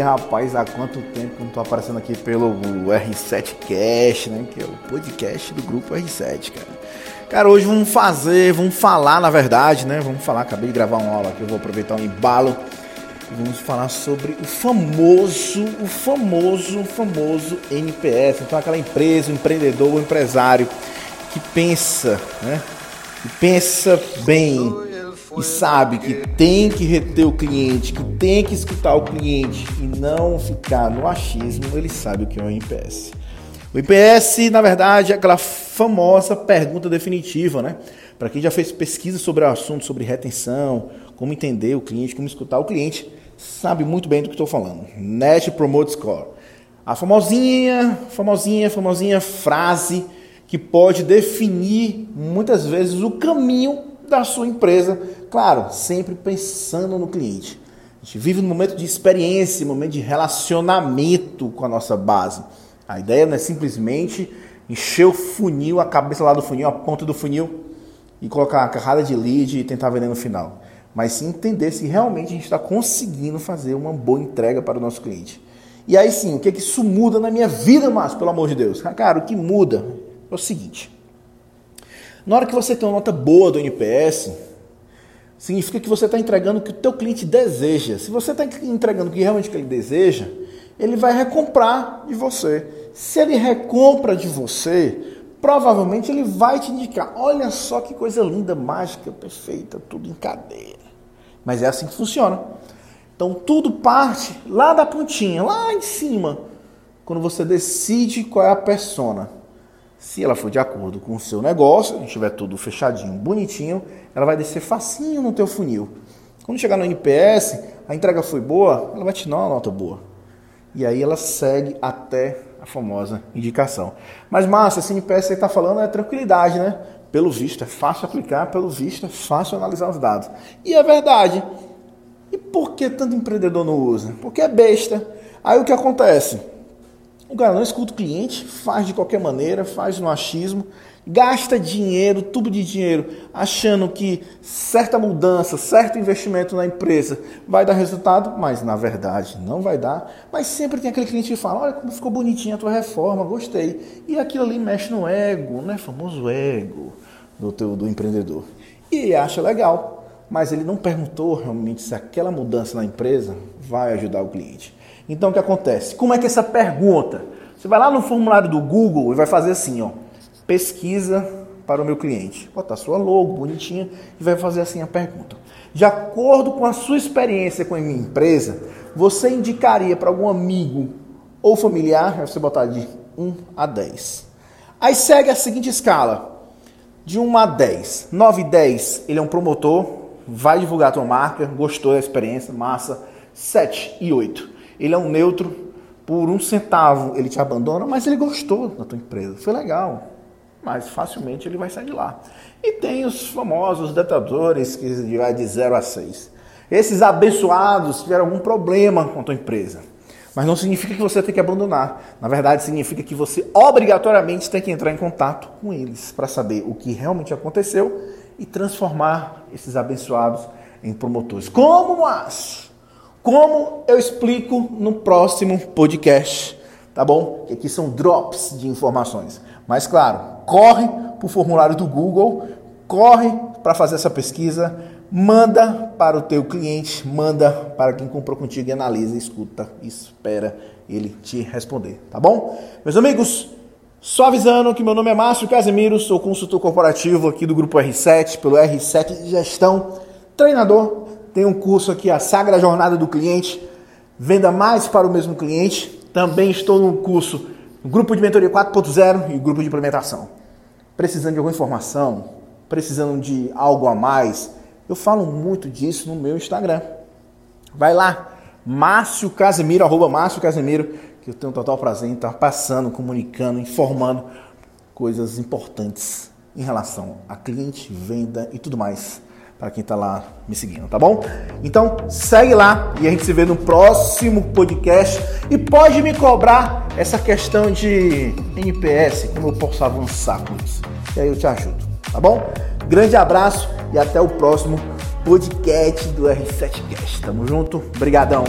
rapaz, há quanto tempo que não tô aparecendo aqui pelo R7 Cast, né? Que é o podcast do grupo R7, cara. Cara, hoje vamos fazer, vamos falar, na verdade, né? Vamos falar, acabei de gravar uma aula aqui, eu vou aproveitar o um embalo. Vamos falar sobre o famoso, o famoso, famoso NPS. Então, aquela empresa, o empreendedor, o empresário que pensa, né? Que pensa bem e sabe que tem que reter o cliente, que tem que escutar o cliente e não ficar no achismo, ele sabe o que é o IPS. O IPS, na verdade, é aquela famosa pergunta definitiva, né? Para quem já fez pesquisa sobre o assunto, sobre retenção, como entender o cliente, como escutar o cliente, sabe muito bem do que estou falando. Net Promote Score. A famosinha, famosinha, famosinha frase que pode definir muitas vezes o caminho da sua empresa, claro, sempre pensando no cliente. A gente vive num momento de experiência, um momento de relacionamento com a nossa base. A ideia não é simplesmente encher o funil, a cabeça lá do funil, a ponta do funil e colocar a carrada de lead e tentar vender no final. Mas sim entender se realmente a gente está conseguindo fazer uma boa entrega para o nosso cliente. E aí sim, o que, é que isso muda na minha vida, Márcio, pelo amor de Deus? Cara, o que muda é o seguinte. Na hora que você tem uma nota boa do NPS, significa que você está entregando o que o teu cliente deseja. Se você está entregando o que realmente ele deseja, ele vai recomprar de você. Se ele recompra de você, provavelmente ele vai te indicar: olha só que coisa linda, mágica, perfeita, tudo em cadeia. Mas é assim que funciona. Então tudo parte lá da pontinha, lá em cima, quando você decide qual é a persona. Se ela for de acordo com o seu negócio, estiver tudo fechadinho, bonitinho, ela vai descer facinho no teu funil. Quando chegar no NPS, a entrega foi boa, ela vai te dar uma nota boa. E aí ela segue até a famosa indicação. Mas, Márcia, esse NPS que está falando é tranquilidade, né? Pelo visto, é fácil aplicar, pelo visto, é fácil analisar os dados. E é verdade. E por que tanto empreendedor não usa? Porque é besta. Aí o que acontece? O cara não escuta o cliente, faz de qualquer maneira, faz no achismo, gasta dinheiro, tudo de dinheiro, achando que certa mudança, certo investimento na empresa vai dar resultado, mas na verdade não vai dar. Mas sempre tem aquele cliente que fala: Olha como ficou bonitinha a tua reforma, gostei. E aquilo ali mexe no ego, né? Famoso ego do, teu, do empreendedor. E ele acha legal, mas ele não perguntou realmente se aquela mudança na empresa vai ajudar o cliente. Então o que acontece? Como é que essa pergunta? Você vai lá no formulário do Google e vai fazer assim, ó, pesquisa para o meu cliente. Botar sua logo bonitinha e vai fazer assim a pergunta. De acordo com a sua experiência com a minha empresa, você indicaria para algum amigo ou familiar, você botar de 1 a 10. Aí segue a seguinte escala. De 1 a 10. 9 e 10, ele é um promotor, vai divulgar a tua marca, gostou da experiência, massa. 7 e 8 ele é um neutro, por um centavo ele te abandona, mas ele gostou da tua empresa, foi legal, mas facilmente ele vai sair de lá. E tem os famosos detratores que vai de 0 a 6. Esses abençoados tiveram algum problema com a tua empresa. Mas não significa que você tem que abandonar. Na verdade, significa que você obrigatoriamente tem que entrar em contato com eles para saber o que realmente aconteceu e transformar esses abençoados em promotores. Como, mas? Como eu explico no próximo podcast, tá bom? Que aqui são drops de informações. Mas claro, corre para o formulário do Google, corre para fazer essa pesquisa, manda para o teu cliente, manda para quem comprou contigo e analisa, escuta, espera ele te responder, tá bom? Meus amigos, só avisando que meu nome é Márcio Casemiro, sou consultor corporativo aqui do grupo R7, pelo R7 de Gestão, treinador tem um curso aqui, a Sagra Jornada do Cliente, venda mais para o mesmo cliente. Também estou no curso Grupo de Mentoria 4.0 e Grupo de Implementação. Precisando de alguma informação, precisando de algo a mais, eu falo muito disso no meu Instagram. Vai lá, Márcio Casemiro, arroba Márcio que eu tenho um total prazer em estar passando, comunicando, informando coisas importantes em relação a cliente, venda e tudo mais para quem está lá me seguindo, tá bom? Então segue lá e a gente se vê no próximo podcast. E pode me cobrar essa questão de NPS, como eu posso avançar com isso. E aí eu te ajudo, tá bom? Grande abraço e até o próximo podcast do R7Cast. Tamo junto, brigadão.